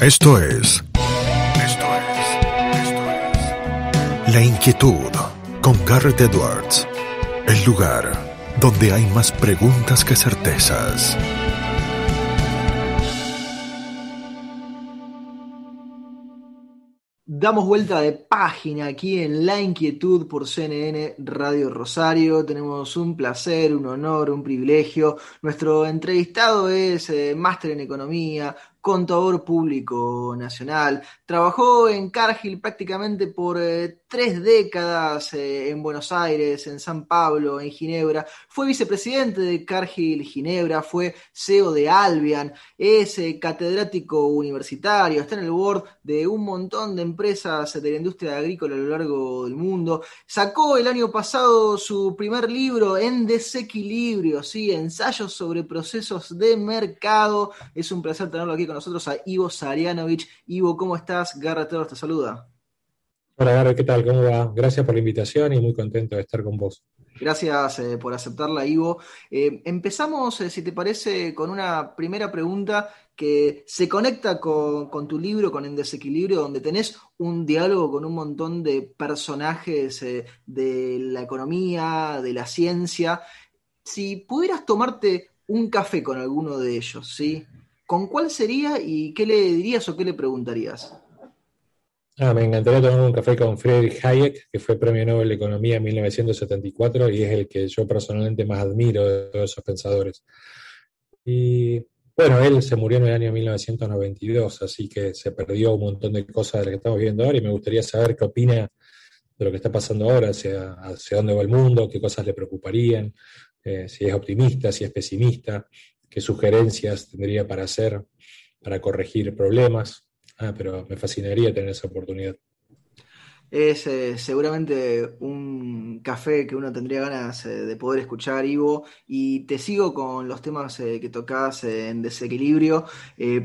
Esto es. Esto es. Esto es. La inquietud con Garrett Edwards. El lugar donde hay más preguntas que certezas. Damos vuelta de página aquí en La Inquietud por CNN Radio Rosario. Tenemos un placer, un honor, un privilegio. Nuestro entrevistado es eh, máster en economía, contador público nacional. Trabajó en Cargill prácticamente por eh, tres décadas eh, en Buenos Aires, en San Pablo, en Ginebra. Fue vicepresidente de Cargill Ginebra, fue CEO de Albian, es eh, catedrático universitario, está en el board de un montón de empresas de la industria agrícola a lo largo del mundo. Sacó el año pasado su primer libro en desequilibrio, ¿sí? ensayos sobre procesos de mercado. Es un placer tenerlo aquí con nosotros a Ivo Sarianovich. Ivo, ¿cómo estás? Garra te saluda. Hola, Garra, ¿qué tal? ¿Cómo va? Gracias por la invitación y muy contento de estar con vos. Gracias eh, por aceptarla, Ivo. Eh, empezamos, eh, si te parece, con una primera pregunta que se conecta con, con, tu libro, con En Desequilibrio, donde tenés un diálogo con un montón de personajes de la economía, de la ciencia. Si pudieras tomarte un café con alguno de ellos, ¿sí? ¿con cuál sería y qué le dirías o qué le preguntarías? Ah, me encantaría tomar un café con Friedrich Hayek, que fue premio Nobel de Economía en 1974 y es el que yo personalmente más admiro de todos esos pensadores. Y bueno, él se murió en el año 1992, así que se perdió un montón de cosas de las que estamos viendo ahora y me gustaría saber qué opina de lo que está pasando ahora, hacia, hacia dónde va el mundo, qué cosas le preocuparían, eh, si es optimista, si es pesimista, qué sugerencias tendría para hacer para corregir problemas. Ah, pero me fascinaría tener esa oportunidad. Es eh, seguramente un café que uno tendría ganas eh, de poder escuchar, Ivo, y te sigo con los temas eh, que tocas en desequilibrio,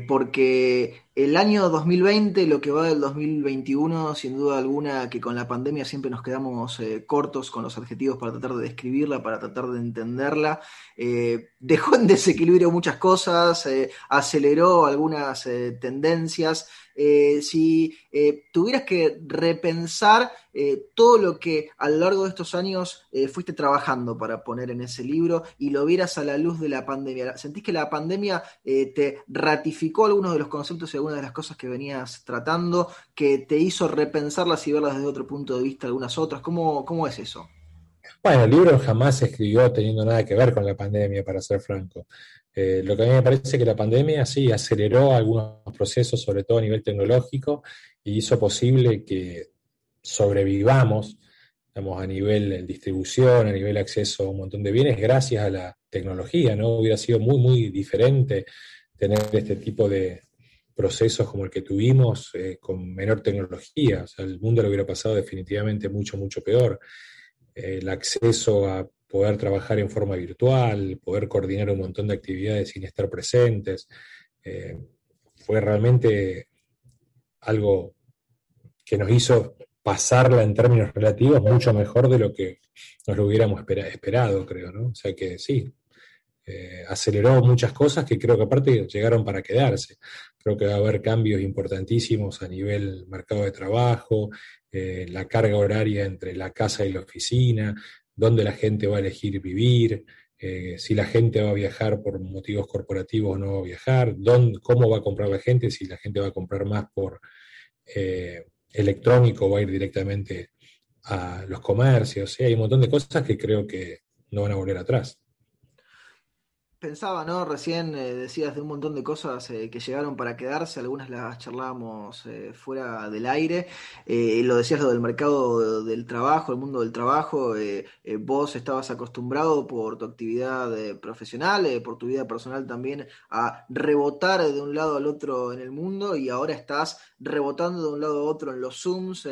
porque el año 2020, lo que va del 2021, sin duda alguna que con la pandemia siempre nos quedamos cortos con los adjetivos para tratar de describirla, para tratar de entenderla, dejó en desequilibrio muchas cosas, aceleró algunas tendencias, eh, si eh, tuvieras que repensar eh, todo lo que a lo largo de estos años fuiste trabajando para poner en ese libro y lo vieras a la luz de la pandemia, ¿sentís que la pandemia te ratificó algunos de los conceptos y algunas de las cosas que venías tratando, que te hizo repensarlas y verlas desde otro punto de vista algunas otras? ¿Cómo, cómo es eso? Bueno, el libro jamás se escribió teniendo nada que ver con la pandemia, para ser franco. Eh, lo que a mí me parece que la pandemia sí aceleró algunos procesos, sobre todo a nivel tecnológico, y hizo posible que sobrevivamos, digamos, a nivel distribución, a nivel acceso a un montón de bienes, gracias a la tecnología, ¿no? Hubiera sido muy, muy diferente tener este tipo de procesos como el que tuvimos eh, con menor tecnología. O el mundo lo hubiera pasado definitivamente mucho, mucho peor. el acceso a poder trabajar en forma virtual, poder coordinar un montón de actividades sin estar presentes. Eh, fue realmente algo que nos hizo pasarla en términos relativos mucho mejor de lo que nos lo hubiéramos esperado, creo, ¿no? O sea que sí, eh, aceleró muchas cosas que creo que aparte llegaron para quedarse. Creo que va a haber cambios importantísimos a nivel mercado de trabajo, eh, la carga horaria entre la casa y la oficina, dónde la gente va a elegir vivir, eh, si la gente va a viajar por motivos corporativos o no va a viajar, dónde, cómo va a comprar la gente, si la gente va a comprar más por electrónico va a ir directamente a los comercios. hay un montón de cosas que creo que no van a volver atrás. Pensaba, ¿no? Recién eh, decías de un montón de cosas eh, que llegaron para quedarse, algunas las charlábamos eh, fuera del aire. lo decías lo del mercado del trabajo, el mundo del trabajo. vos estabas acostumbrado por tu actividad profesional, por tu vida personal también, a rebotar de un lado al otro en el mundo y ahora estás rebotando de un lado a otro en los Zooms,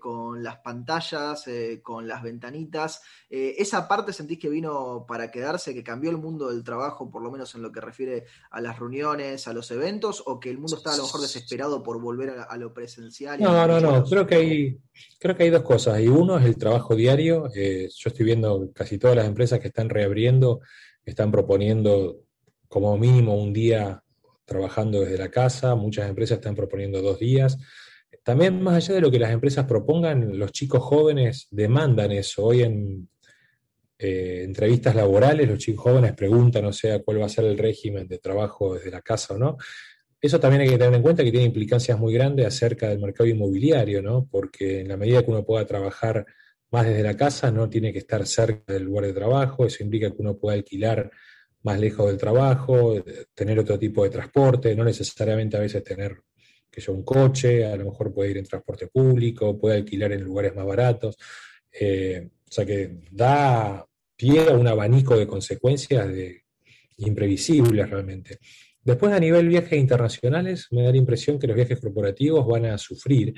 con las pantallas, con las ventanitas. esa parte sentís que vino para quedarse, que cambió el mundo del trabajo por lo menos en lo que refiere a las reuniones, a los eventos, o que el mundo está a lo mejor desesperado por volver a, lo presencial? No, no, no, creo que, hay, creo que hay dos cosas. Y uno es el trabajo diario. Eh, yo estoy viendo casi todas las empresas que están reabriendo, están proponiendo como mínimo un día trabajando desde la casa, muchas empresas están proponiendo dos días. También más allá de lo que las empresas propongan, los chicos jóvenes demandan eso. Hoy en eh, entrevistas laborales los chicos jóvenes preguntan, o sea, cuál va a ser el régimen de trabajo desde la casa o no. Eso también hay que tener en cuenta que tiene implicancias muy grandes acerca del mercado inmobiliario, ¿no? Porque en la medida que uno pueda trabajar más desde la casa, no tiene que estar cerca del lugar de trabajo, eso implica que uno pueda alquilar más lejos del trabajo, tener otro tipo de transporte, no necesariamente a veces tener que yo un coche, a lo mejor puede ir en transporte público, puede alquilar en lugares más baratos. Eh, o sea que da pie un abanico de consecuencias de, imprevisibles realmente. Después, a nivel viajes internacionales, me da la impresión que los viajes corporativos van a sufrir,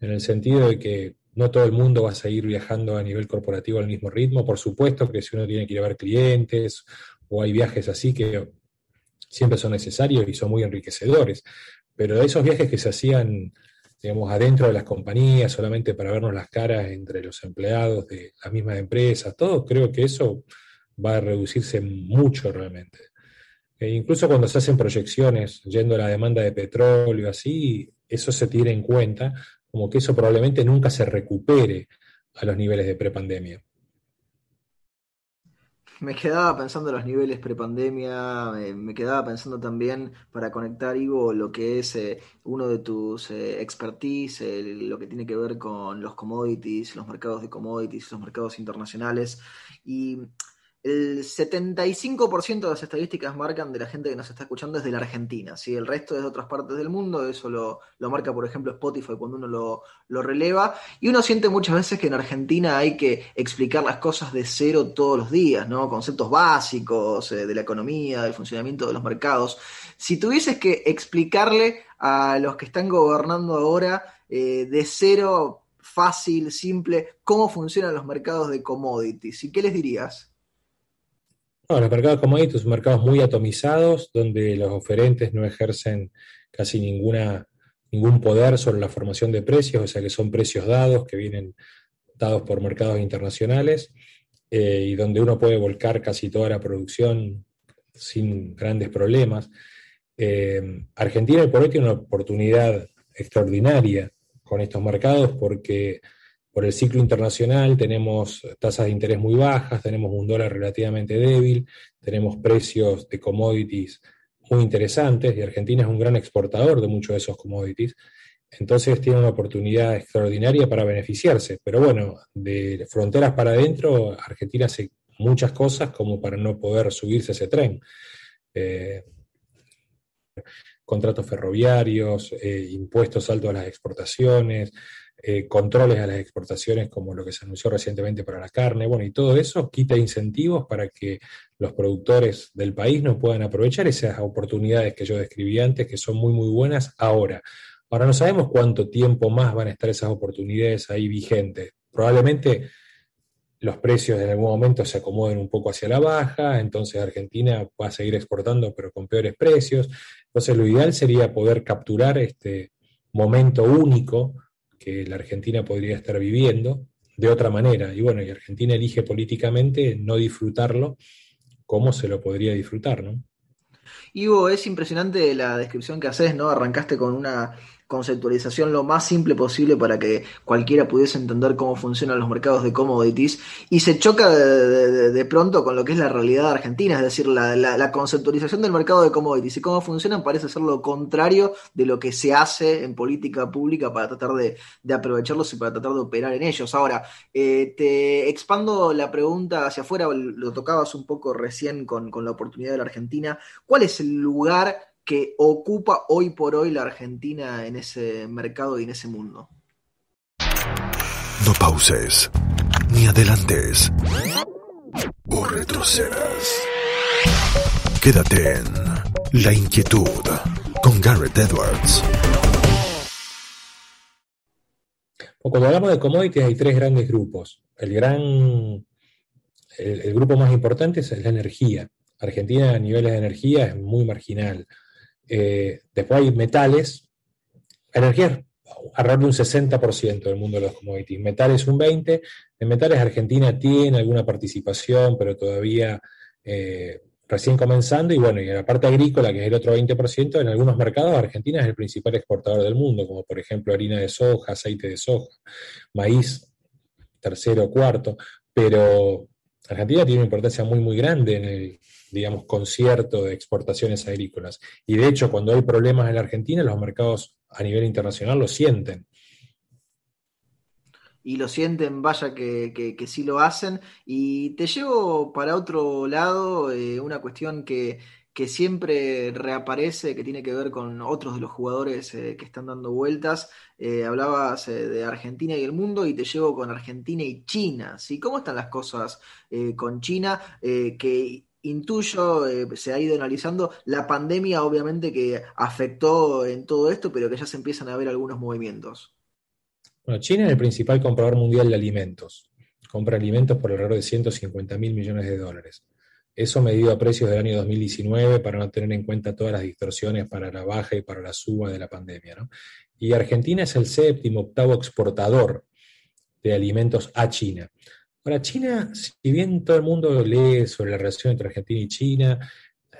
en el sentido de que no todo el mundo va a seguir viajando a nivel corporativo al mismo ritmo. Por supuesto que si uno tiene que ver clientes o hay viajes así que siempre son necesarios y son muy enriquecedores, pero esos viajes que se hacían, digamos, adentro de las compañías, solamente para vernos las caras entre los empleados de las mismas empresas, todo, creo que eso va a reducirse mucho realmente. E incluso cuando se hacen proyecciones yendo a la demanda de petróleo, así, eso se tiene en cuenta, como que eso probablemente nunca se recupere a los niveles de prepandemia. Me quedaba pensando en los niveles prepandemia, eh, me quedaba pensando también para conectar, Ivo, lo que es eh, uno de tus eh, expertise, lo que tiene que ver con los commodities, los mercados de commodities, los mercados internacionales. Y el 75% de las estadísticas marcan de la gente que nos está escuchando es de la Argentina. Si El resto es de otras partes del mundo. Eso lo, marca, por ejemplo, Spotify cuando uno lo, releva. Y uno siente muchas veces que en Argentina hay que explicar las cosas de cero todos los días, ¿no? Conceptos básicos eh, de la economía, del funcionamiento de los mercados. Si tuvieses que explicarle a los que están gobernando ahora eh, de cero, fácil, simple, cómo funcionan los mercados de commodities, ¿y qué les dirías? Los mercados commodities son mercados muy atomizados, donde los oferentes no ejercen casi ninguna, ningún poder sobre la formación de precios, o sea que son precios dados que vienen dados por mercados internacionales eh, y donde uno puede volcar casi toda la producción sin grandes problemas. Eh, Argentina por hoy tiene una oportunidad extraordinaria con estos mercados porque por el ciclo internacional tenemos tasas de interés muy bajas, tenemos un dólar relativamente débil, tenemos precios de commodities muy interesantes y Argentina es un gran exportador de muchos de esos commodities. Entonces tiene una oportunidad extraordinaria para beneficiarse. Pero bueno, de fronteras para adentro, Argentina hace muchas cosas como para no poder subirse a ese tren. Eh, contratos ferroviarios, eh, impuestos altos a las exportaciones, eh, controles a las exportaciones como lo que se anunció recientemente para la carne, bueno, y todo eso quita incentivos para que los productores del país no puedan aprovechar esas oportunidades que yo describí antes, que son muy, muy buenas ahora. Ahora no sabemos cuánto tiempo más van a estar esas oportunidades ahí vigentes. Probablemente los precios en algún momento se acomoden un poco hacia la baja, entonces Argentina va a seguir exportando pero con peores precios. Entonces lo ideal sería poder capturar este momento único que la Argentina podría estar viviendo de otra manera. Y bueno, y Argentina elige políticamente no disfrutarlo como se lo podría disfrutar, ¿no? Ivo, es impresionante la descripción que haces, ¿no? Arrancaste con una conceptualización lo más simple posible para que cualquiera pudiese entender cómo funcionan los mercados de commodities. Y se choca de, pronto con lo que es la realidad argentina, es decir, la, conceptualización del mercado de commodities. Y cómo funcionan parece ser lo contrario de lo que se hace en política pública para tratar de, aprovecharlos y para tratar de operar en ellos. Ahora, eh, te expando la pregunta hacia afuera, lo tocabas un poco recién con, con la oportunidad de la Argentina, ¿cuál es el lugar que ocupa hoy por hoy la Argentina en ese mercado y en ese mundo. No pauses, ni adelantes, o retrocedas. Quédate en La Inquietud con Garrett Edwards. Cuando hablamos de commodities hay tres grandes grupos. El gran, el grupo más importante es la energía. Argentina a niveles de energía es muy marginal. Eh, después hay metales, energía alrededor de un 60% del mundo de los commodities, metales un 20%, en metales Argentina tiene alguna participación, pero todavía eh, recién comenzando, y bueno, y en la parte agrícola, que es el otro 20%, en algunos mercados Argentina es el principal exportador del mundo, como por ejemplo harina de soja, aceite de soja, maíz, tercero, cuarto, pero Argentina tiene una importancia muy, muy grande en el, digamos, concierto de exportaciones agrícolas. Y de hecho, cuando hay problemas en la Argentina, los mercados a nivel internacional lo sienten y lo sienten, vaya que, que, sí lo hacen. Y te llevo para otro lado eh, una cuestión que, que, siempre reaparece, que tiene que ver con otros de los jugadores eh, que están dando vueltas. Eh, hablabas de Argentina y el mundo y te llevo con Argentina y China. ¿sí? ¿Cómo están las cosas con China? que intuyo, se ha ido analizando, la pandemia obviamente que afectó en todo esto, pero que ya se empiezan a ver algunos movimientos. Bueno, China es el principal comprador mundial de alimentos. Compra alimentos por alrededor de 150 mil millones de dólares. Eso medido a precios del año 2019 para no tener en cuenta todas las distorsiones para la baja y para la suba de la pandemia. Y Argentina es el séptimo, octavo exportador de alimentos a China. Ahora, China, si bien todo el mundo lee sobre la relación entre Argentina y China,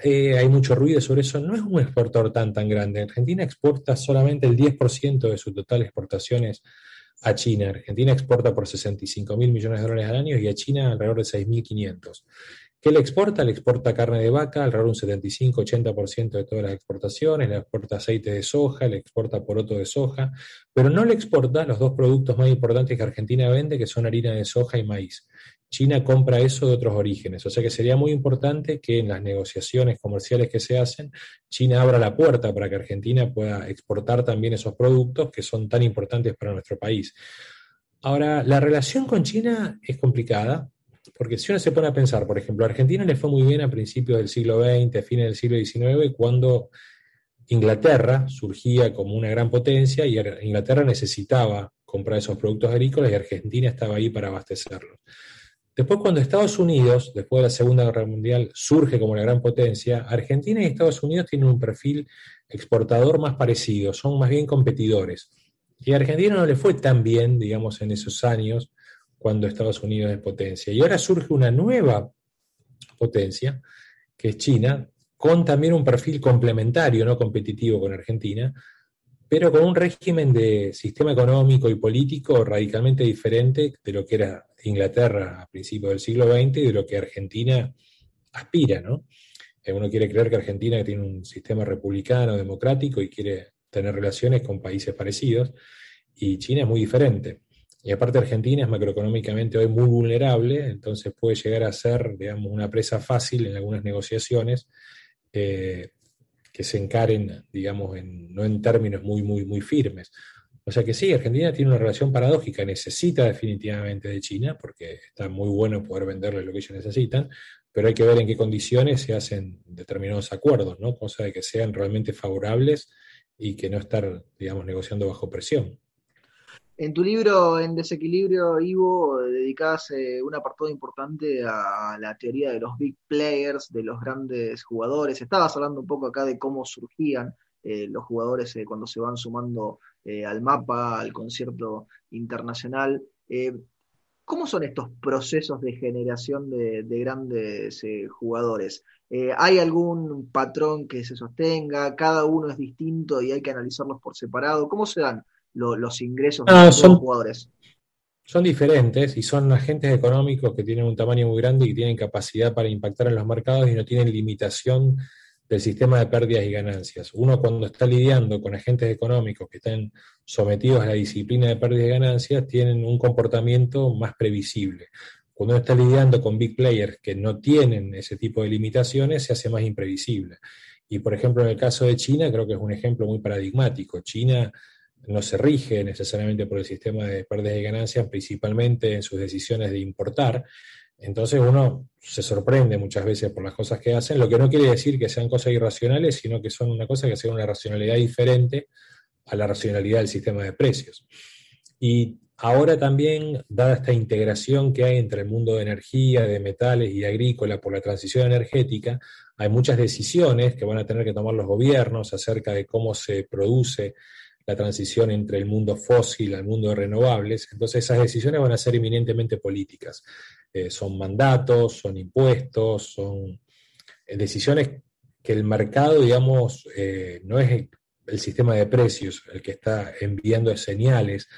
eh, hay mucho ruido sobre eso, no es un exportador tan tan grande. Argentina exporta solamente el 10% de sus totales exportaciones a China. Argentina exporta por 65 mil millones de dólares al año y a China alrededor de 6.500. ¿Qué le exporta? Le exporta carne de vaca, alrededor de un 75-80% de todas las exportaciones, le exporta aceite de soja, le exporta poroto de soja, pero no le exporta los dos productos más importantes que Argentina vende, que son harina de soja y maíz. China compra eso de otros orígenes. O sea que sería muy importante que en las negociaciones comerciales que se hacen, China abra la puerta para que Argentina pueda exportar también esos productos que son tan importantes para nuestro país. Ahora, la relación con China es complicada, porque si uno se pone a pensar, por ejemplo, a Argentina le fue muy bien a principios del siglo XX, a fines del siglo XIX, cuando Inglaterra surgía como una gran potencia y Inglaterra necesitaba comprar esos productos agrícolas y Argentina estaba ahí para abastecerlos. Después, cuando Estados Unidos, después de la Segunda Guerra Mundial, surge como la gran potencia, Argentina y Estados Unidos tienen un perfil exportador más parecido, son más bien competidores. Y a Argentina no le fue tan bien, digamos, en esos años cuando Estados Unidos es potencia. Y ahora surge una nueva potencia, que es China, con también un perfil complementario, no competitivo con Argentina, pero con un régimen de sistema económico y político radicalmente diferente de lo que era Inglaterra a principios del siglo XX y de lo que Argentina aspira, ¿no? Eh, uno quiere creer que Argentina tiene un sistema republicano, democrático y quiere tener relaciones con países parecidos, y China es muy diferente. Y aparte Argentina es macroeconómicamente hoy muy vulnerable, entonces puede llegar a ser, digamos, una presa fácil en algunas negociaciones eh, que se encaren, digamos, en, no en términos muy, muy, muy firmes. O sea que sí, Argentina tiene una relación paradójica, necesita definitivamente de China, porque está muy bueno poder venderle lo que ellos necesitan, pero hay que ver en qué condiciones se hacen determinados acuerdos, ¿no? Cosa de que sean realmente favorables y que no estar, digamos, negociando bajo presión. En tu libro En Desequilibrio, Ivo, dedicás eh, un apartado importante a la teoría de los big players, de los grandes jugadores. Estabas hablando un poco acá de cómo surgían eh, los jugadores eh, cuando se van sumando al mapa, al concierto internacional. ¿Cómo son estos procesos de generación de, de grandes jugadores? ¿Hay algún patrón que se sostenga? ¿Cada uno es distinto y hay que analizarlos por separado? ¿Cómo se dan los ingresos de los jugadores. Son diferentes y son agentes económicos que tienen un tamaño muy grande y tienen capacidad para impactar en los mercados y no tienen limitación del sistema de pérdidas y ganancias. Uno cuando está lidiando con agentes económicos que están sometidos a la disciplina de pérdidas y ganancias, tienen un comportamiento más previsible. Cuando uno está lidiando con big players que no tienen ese tipo de limitaciones, se hace más imprevisible. Y por ejemplo, en el caso de China, creo que es un ejemplo muy paradigmático. China no se rige necesariamente por el sistema de pérdidas y ganancias, principalmente en sus decisiones de importar. Entonces uno se sorprende muchas veces por las cosas que hacen, lo que no quiere decir que sean cosas irracionales, sino que son una cosa que sea una racionalidad diferente a la racionalidad del sistema de precios. Y ahora también, dada esta integración que hay entre el mundo de energía, de metales y agrícola por la transición energética, hay muchas decisiones que van a tener que tomar los gobiernos acerca de cómo se produce la transición entre el mundo fósil al mundo de renovables. Entonces esas decisiones van a ser eminentemente políticas. Eh, son mandatos, son impuestos, son decisiones que el mercado, digamos, no es el sistema de precios el que está enviando señales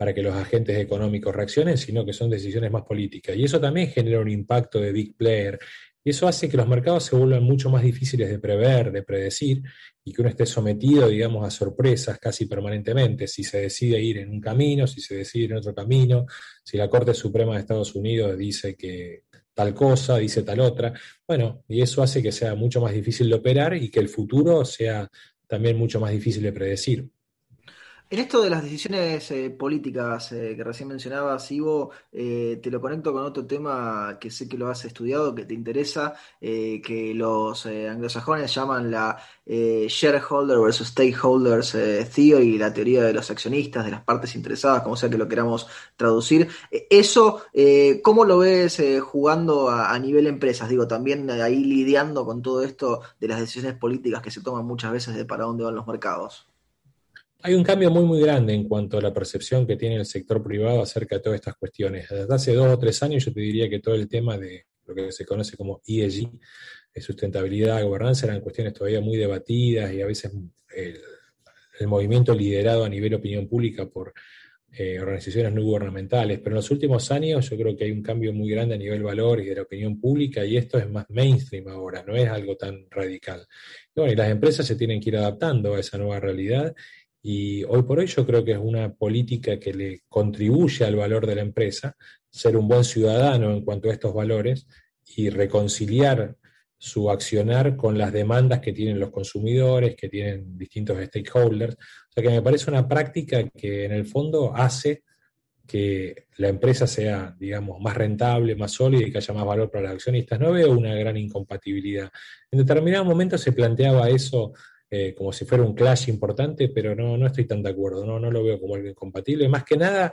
para que los agentes económicos reaccionen, sino que son decisiones más políticas. Y eso también genera un impacto de big player. Y eso hace que los mercados se vuelvan mucho más difíciles de prever, de predecir, y que uno esté sometido, digamos, a sorpresas casi permanentemente. Si se decide ir en un camino, si se decide ir en otro camino, si la Corte Suprema de Estados Unidos dice que tal cosa, dice tal otra. Bueno, y eso hace que sea mucho más difícil de operar y que el futuro sea también mucho más difícil de predecir. En esto de las decisiones eh, políticas eh, que recién mencionabas, Ivo, eh, te lo conecto con otro tema que sé que lo has estudiado, que te interesa, que los anglosajones llaman la shareholder versus stakeholders theory, la teoría de los accionistas, de las partes interesadas, como sea que lo queramos traducir. eso, ¿cómo lo ves jugando a, a, nivel empresas? Digo, también ahí lidiando con todo esto de las decisiones políticas que se toman muchas veces de para dónde van los mercados. Hay un cambio muy, muy grande en cuanto a la percepción que tiene el sector privado acerca de todas estas cuestiones. Desde hace dos o tres años yo te diría que todo el tema de lo que se conoce como ESG, sustentabilidad, gobernanza, eran cuestiones todavía muy debatidas y a veces el, movimiento liderado a nivel opinión pública por eh, organizaciones no gubernamentales, pero en los últimos años yo creo que hay un cambio muy grande a nivel valor y de la opinión pública y esto es más mainstream ahora, no es algo tan radical. Bueno, y las empresas se tienen que ir adaptando a esa nueva realidad y hoy por hoy yo creo que es una política que le contribuye al valor de la empresa, ser un buen ciudadano en cuanto a estos valores y reconciliar su accionar con las demandas que tienen los consumidores, que tienen distintos stakeholders. O sea que me parece una práctica que en el fondo hace que la empresa sea, digamos, más rentable, más sólida y que haya más valor para los accionistas. No veo una gran incompatibilidad. En determinado momento se planteaba eso eh, como si fuera un clash importante, pero no, no estoy tan de acuerdo, no, no lo veo como algo incompatible, más que nada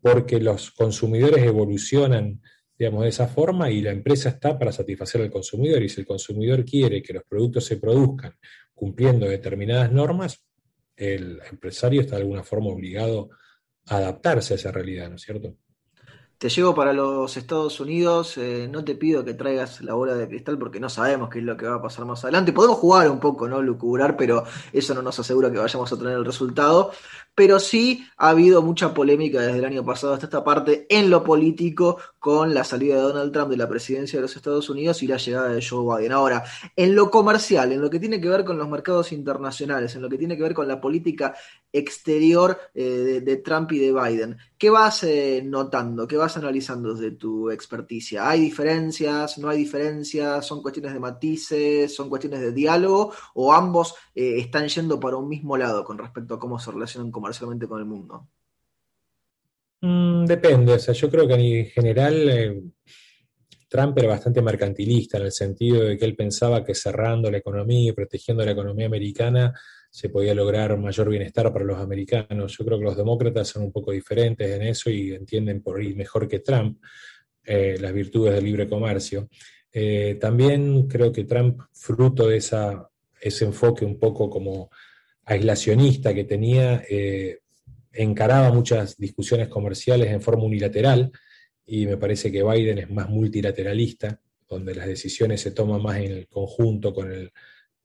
porque los consumidores evolucionan, digamos, de esa forma y la empresa está para satisfacer al consumidor y si el consumidor quiere que los productos se produzcan cumpliendo determinadas normas, el empresario está de alguna forma obligado a adaptarse a esa realidad, ¿no es cierto? Te llevo para los Estados Unidos, eh, no te pido que traigas la bola de cristal porque no sabemos qué es lo que va a pasar más adelante. Podemos jugar un poco, ¿no? Lucubrar, pero eso no nos asegura que vayamos a tener el resultado pero sí ha habido mucha polémica desde el año pasado hasta esta parte en lo político con la salida de Donald Trump de la presidencia de los Estados Unidos y la llegada de Joe Biden. Ahora, en lo comercial, en lo que tiene que ver con los mercados internacionales, en lo que tiene que ver con la política exterior eh, de, Trump y de Biden, ¿qué vas eh, notando? ¿Qué vas analizando desde tu experticia? ¿Hay diferencias? ¿No hay diferencias? ¿Son cuestiones de matices? ¿Son cuestiones de diálogo? ¿O ambos eh, están yendo para un mismo lado con respecto a cómo se relacionan comercialmente con el mundo? Mm, depende, o sea, yo creo que en general Trump era bastante mercantilista en el sentido de que él pensaba que cerrando la economía y protegiendo la economía americana se podía lograr mayor bienestar para los americanos. Yo creo que los demócratas son un poco diferentes en eso y entienden por ahí mejor que Trump eh, las virtudes del libre comercio. Eh, también creo que Trump, fruto de ese enfoque un poco como aislacionista que tenía, eh, encaraba muchas discusiones comerciales en forma unilateral y me parece que Biden es más multilateralista, donde las decisiones se toman más en el conjunto con el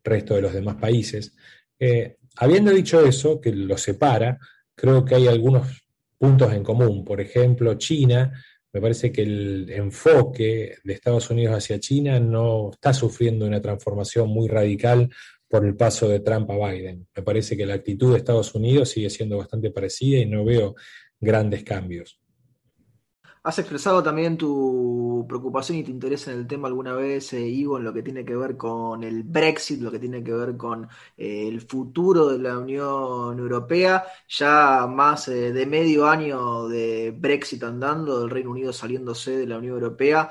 resto de los demás países. Eh, habiendo dicho eso, que lo separa, creo que hay algunos puntos en común. Por ejemplo, China, me parece que el enfoque de Estados Unidos hacia China no está sufriendo una transformación muy radical por el paso de Trump a Biden. Me parece que la actitud de Estados Unidos sigue siendo bastante parecida y no veo grandes cambios. Has expresado también tu preocupación y tu interés en el tema alguna vez, eh, Ivo, en lo que tiene que ver con el Brexit, lo que tiene que ver con eh, el futuro de la Unión Europea. Ya más eh, de medio año de Brexit andando, del Reino Unido saliéndose de la Unión Europea.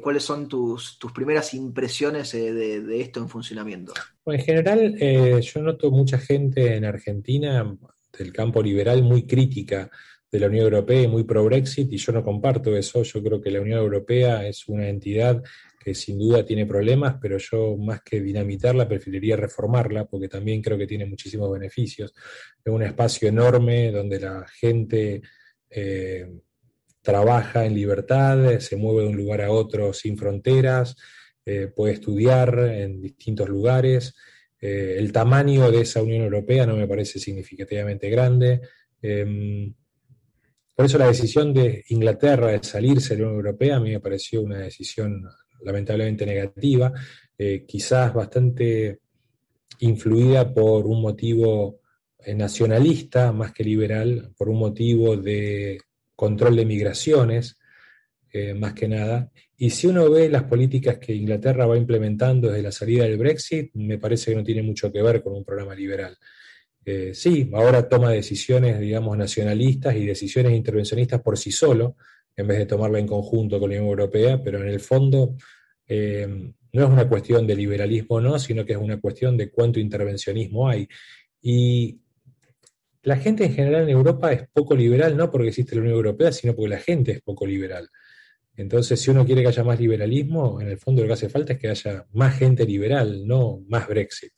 ¿Cuáles son tus, tus primeras impresiones de, esto en funcionamiento? en general, yo noto mucha gente en Argentina del campo liberal muy crítica de la Unión Europea y muy pro-Brexit, y yo no comparto eso. Yo creo que la Unión Europea es una entidad que sin duda tiene problemas, pero yo más que dinamitarla preferiría reformarla, porque también creo que tiene muchísimos beneficios. Es un espacio enorme donde la gente eh, trabaja en libertad, se mueve de un lugar a otro sin fronteras, puede estudiar en distintos lugares. el tamaño de esa Unión Europea no me parece significativamente grande. Em, por eso la decisión de Inglaterra de salirse de la Unión Europea a mí me pareció una decisión lamentablemente negativa, quizás bastante influida por un motivo eh, nacionalista más que liberal, por un motivo de control de migraciones, eh, más que nada. Y si uno ve las políticas que Inglaterra va implementando desde la salida del Brexit, me parece que no tiene mucho que ver con un programa liberal. Eh, sí, ahora toma decisiones, digamos, nacionalistas y decisiones intervencionistas por sí solo, en vez de tomarla en conjunto con la Unión Europea, pero en el fondo no es una cuestión de liberalismo no, sino que es una cuestión de cuánto intervencionismo hay. Y la gente en general en Europa es poco liberal, no porque existe la Unión Europea, sino porque la gente es poco liberal. Entonces, si uno quiere que haya más liberalismo, en el fondo lo que hace falta es que haya más gente liberal, no más Brexit.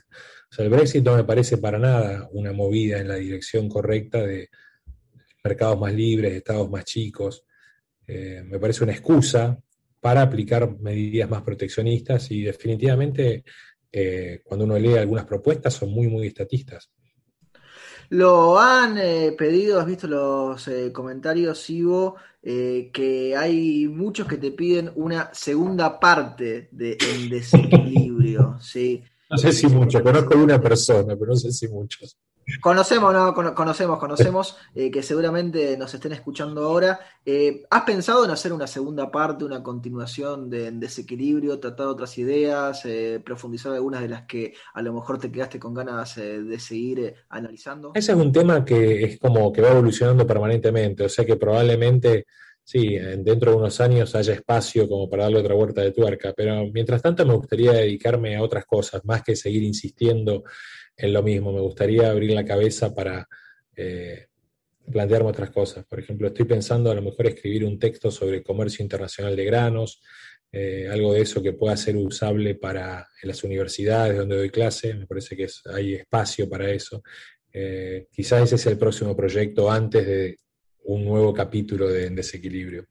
O sea, el Brexit no me parece para nada una movida en la dirección correcta de mercados más libres, estados más chicos. Eh, me parece una excusa para aplicar medidas más proteccionistas y definitivamente eh, cuando uno lee algunas propuestas son muy, muy estatistas. Lo han eh, pedido, has visto los eh, comentarios, Ivo, que hay muchos que te piden una segunda parte de Desequilibrio. ¿sí? No sé si mucho, conozco una persona, pero no sé si muchos. Conocemos, no, conocemos, conocemos, eh, que seguramente nos estén escuchando ahora. Eh, ¿Has pensado en hacer una segunda parte, una continuación de desequilibrio, tratar otras ideas, eh, profundizar algunas de las que a lo mejor te quedaste con ganas de seguir analizando? Ese es un tema que es como que va evolucionando permanentemente, o sea que probablemente sí, dentro de unos años haya espacio como para darle otra vuelta de tuerca, pero mientras tanto me gustaría dedicarme a otras cosas, más que seguir insistiendo en lo mismo. Me gustaría abrir la cabeza para eh, plantearme otras cosas. Por ejemplo, estoy pensando a lo mejor escribir un texto sobre comercio internacional de granos, eh, algo de eso que pueda ser usable para las universidades donde doy clase. Me parece que hay espacio para eso. Eh, quizás ese es el próximo proyecto antes de un nuevo capítulo de desequilibrio.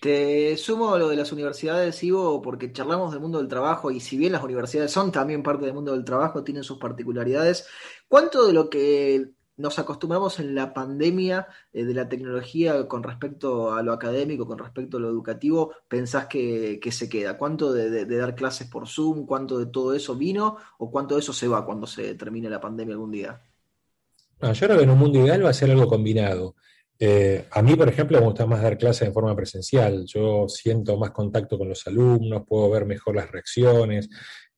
Te sumo lo de las universidades, Ivo, porque charlamos del mundo del trabajo y si bien las universidades son también parte del mundo del trabajo, tienen sus particularidades. ¿Cuánto de lo que nos acostumbramos en la pandemia eh, de la tecnología con respecto a lo académico, con respecto a lo educativo, pensás que, se queda? ¿Cuánto de, dar clases por Zoom, cuánto de todo eso vino o cuánto de eso se va cuando se termine la pandemia algún día? yo creo que en un mundo ideal va a ser algo combinado. Eh, a mí, por ejemplo, me gusta más dar clases en forma presencial. Yo siento más contacto con los alumnos, puedo ver mejor las reacciones,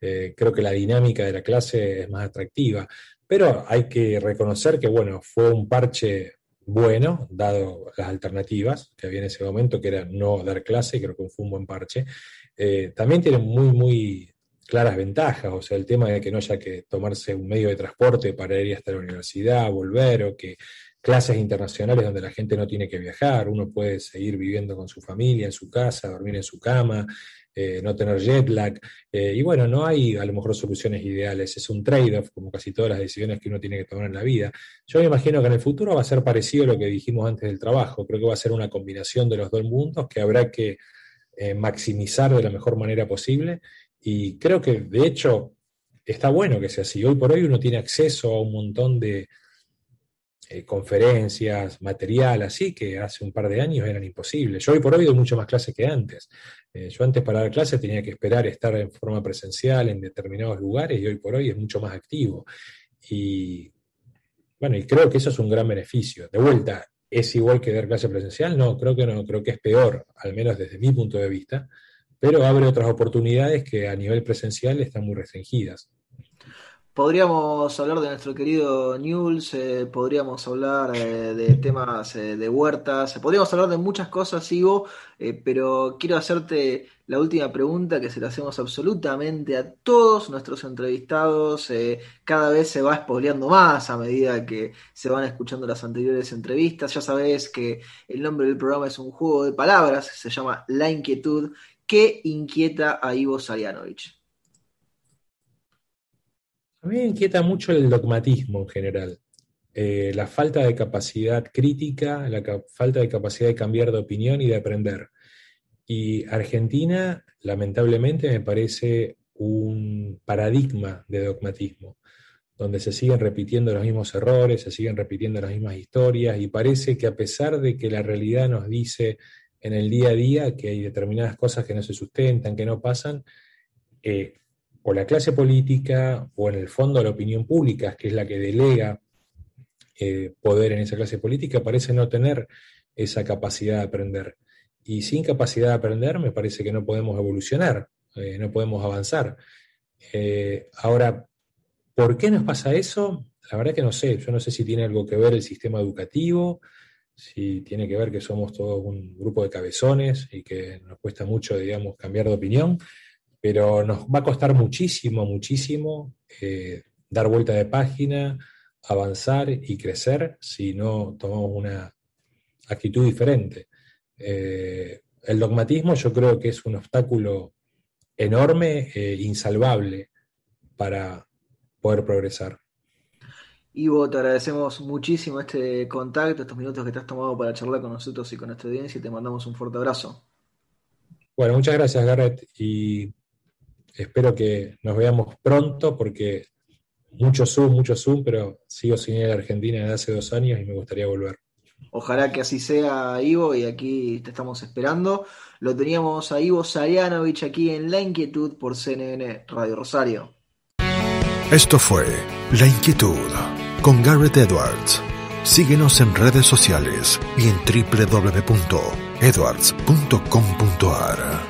eh, creo que la dinámica de la clase es más atractiva. Pero hay que reconocer que, bueno, fue un parche bueno, dado las alternativas que había en ese momento, que era no dar clase, creo que fue un buen parche. Eh, también tiene muy, muy claras ventajas, o sea, el tema de que no haya que tomarse un medio de transporte para ir hasta la universidad, volver, o que clases internacionales donde la gente no tiene que viajar, uno puede seguir viviendo con su familia, en su casa, dormir en su cama, eh, no tener jet lag. Eh, y bueno, no hay a lo mejor soluciones ideales, es un trade-off, como casi todas las decisiones que uno tiene que tomar en la vida. Yo me imagino que en el futuro va a ser parecido a lo que dijimos antes del trabajo, creo que va a ser una combinación de los dos mundos que habrá que eh, maximizar de la mejor manera posible. Y creo que de hecho está bueno que sea así. Hoy por hoy uno tiene acceso a un montón de, eh, conferencias, material, así, que hace un par de años eran imposibles. Yo hoy por hoy doy mucho más clases que antes. Eh, yo antes para dar clases tenía que esperar estar en forma presencial en determinados lugares y hoy por hoy es mucho más activo. Y bueno, y creo que eso es un gran beneficio. De vuelta, ¿es igual que dar clase presencial? No, creo que no, creo que es peor, al menos desde mi punto de vista, pero abre otras oportunidades que a nivel presencial están muy restringidas. Podríamos hablar de nuestro querido Newell's, eh, podríamos hablar eh, de temas eh, de huertas, podríamos hablar de muchas cosas, Ivo, pero quiero hacerte la última pregunta que se la hacemos absolutamente a todos nuestros entrevistados. cada vez se va espoleando más a medida que se van escuchando las anteriores entrevistas. Ya sabes que el nombre del programa es un juego de palabras, se llama La Inquietud. ¿Qué inquieta a Ivo Sarianovich? A mí me inquieta mucho el dogmatismo en general, eh, la falta de capacidad crítica, la falta de capacidad de cambiar de opinión y de aprender. Y Argentina, lamentablemente, me parece un paradigma de dogmatismo, donde se siguen repitiendo los mismos errores, se siguen repitiendo las mismas historias, y parece que a pesar de que la realidad nos dice en el día a día que hay determinadas cosas que no se sustentan, que no pasan, eh, o la clase política, o en el fondo la opinión pública, que es la que delega eh, poder en esa clase política, parece no tener esa capacidad de aprender. Y sin capacidad de aprender, me parece que no podemos evolucionar, eh, no podemos avanzar. Eh, ahora, ¿por qué nos pasa eso? La verdad que no sé. Yo no sé si tiene algo que ver el sistema educativo, si tiene que ver que somos todos un grupo de cabezones y que nos cuesta mucho, digamos, cambiar de opinión, pero nos va a costar muchísimo, muchísimo dar vuelta de página, avanzar y crecer si no tomamos una actitud diferente. Eh, el dogmatismo yo creo que es un obstáculo enorme e insalvable para poder progresar. Ivo, te agradecemos muchísimo este contacto, estos minutos que te has tomado para charlar con nosotros y con nuestra audiencia y te mandamos un fuerte abrazo. Bueno, muchas gracias Garrett y espero que nos veamos pronto porque mucho Zoom, mucho Zoom, pero sigo sin ir a la Argentina desde hace dos años y me gustaría volver. Ojalá que así sea, Ivo, y aquí te estamos esperando. Lo teníamos a Ivo Sarianovich aquí en La Inquietud por CNN Radio Rosario. Esto fue La Inquietud con Garrett Edwards. Síguenos en redes sociales y en www.edwards.com.ar.